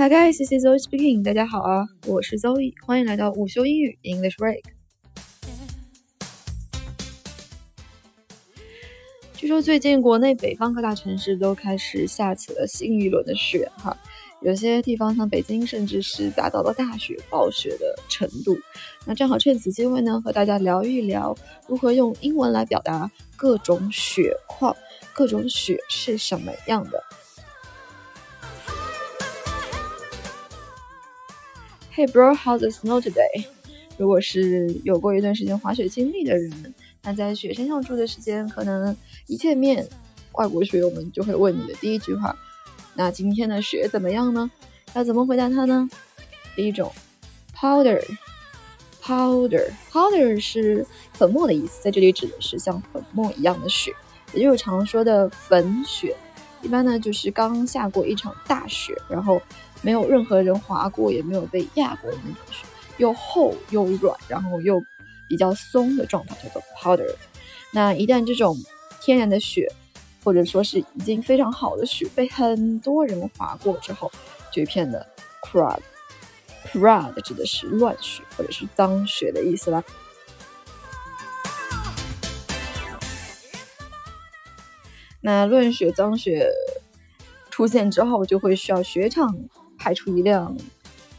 Hi guys, this is Zoe speaking. 大家好啊，我是 Zoe，欢迎来到午休英语 English Break。据说最近国内北方各大城市都开始下起了新一轮的雪哈，有些地方像北京甚至是达到了大雪暴雪的程度。那正好趁此机会呢，和大家聊一聊如何用英文来表达各种雪况，各种雪是什么样的。Hey bro, how's the snow today? 如果是有过一段时间滑雪经历的人，那在雪山上住的时间，可能一见面，外国学友们就会问你的第一句话：那今天的雪怎么样呢？要怎么回答他呢？第一种，powder，powder，powder 是粉末的意思，在这里指的是像粉末一样的雪，也就是常说的粉雪。一般呢，就是刚下过一场大雪，然后。没有任何人滑过，也没有被压过的那种雪，又厚又软，然后又比较松的状态叫做 powder。那一旦这种天然的雪，或者说是已经非常好的雪，被很多人滑过之后，就变得 crud。crud 指的是乱雪或者是脏雪的意思啦。那乱雪、脏雪出现之后，就会需要雪场。派出一辆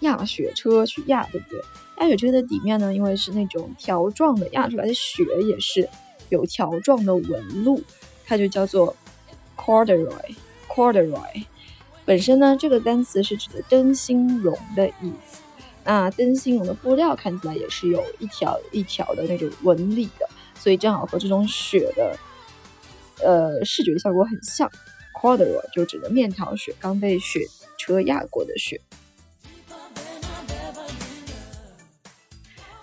压雪车去压，对不对？压雪车的底面呢，因为是那种条状的，压出来的雪也是有条状的纹路，它就叫做 corduroy。corduroy 本身呢，这个单词是指的灯芯绒的意思。那灯芯绒的布料看起来也是有一条一条的那种纹理的，所以正好和这种雪的呃视觉效果很像。c o r d u r o 就指的面条雪，刚被雪。车压过的雪。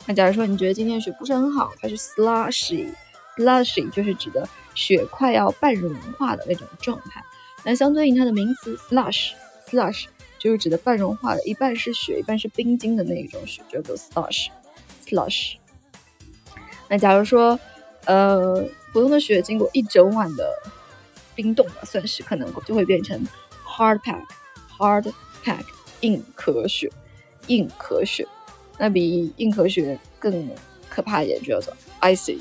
那假如说你觉得今天雪不是很好，它是 slushy，slushy 就是指的雪快要半融化的那种状态。那相对应它的名词 slush，slush 就是指的半融化的，一半是雪，一半是冰晶的那一种雪，叫做 slush，slush。那假如说，呃，普通的雪经过一整晚的冰冻吧，算是可能就会变成 hard pack。Hard pack 硬壳雪，硬壳雪，那比硬壳雪更可怕一点，就叫做 icy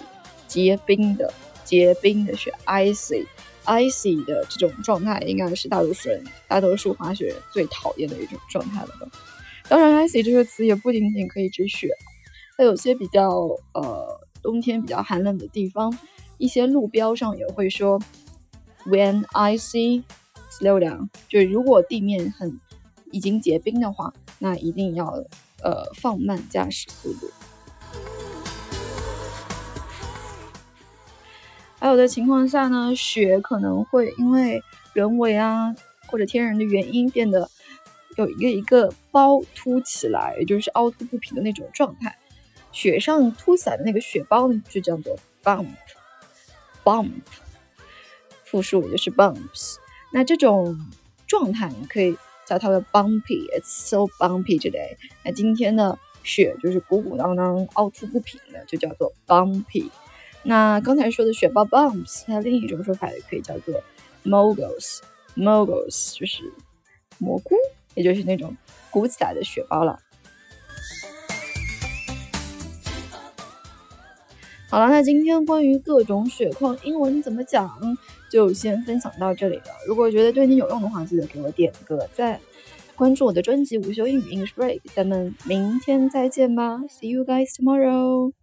结冰的结冰的雪，icy icy 的这种状态，应该是大多数人大多数滑雪人最讨厌的一种状态了吧？当然，icy 这个词也不仅仅可以指雪，在有些比较呃冬天比较寒冷的地方，一些路标上也会说 when I see。slow down，就如果地面很已经结冰的话，那一定要呃放慢驾驶速度。还有的情况下呢，雪可能会因为人为啊或者天然的原因变得有一个一个包凸起来，也就是凹凸不平的那种状态。雪上凸起来的那个雪包呢，就叫做 bump bump，复数就是 bumps。那这种状态，你可以叫它的 bumpy，it's so bumpy today。那今天的雪就是鼓鼓囊囊、凹凸不平的，就叫做 bumpy。那刚才说的雪包 bumps，它另一种说法也可以叫做 moguls，moguls 就是蘑菇，也就是那种鼓起来的雪包了。好了，那今天关于各种血矿英文怎么讲，就先分享到这里了。如果觉得对你有用的话，记得给我点个赞，关注我的专辑午休英语 English Break。咱们明天再见吧，See you guys tomorrow。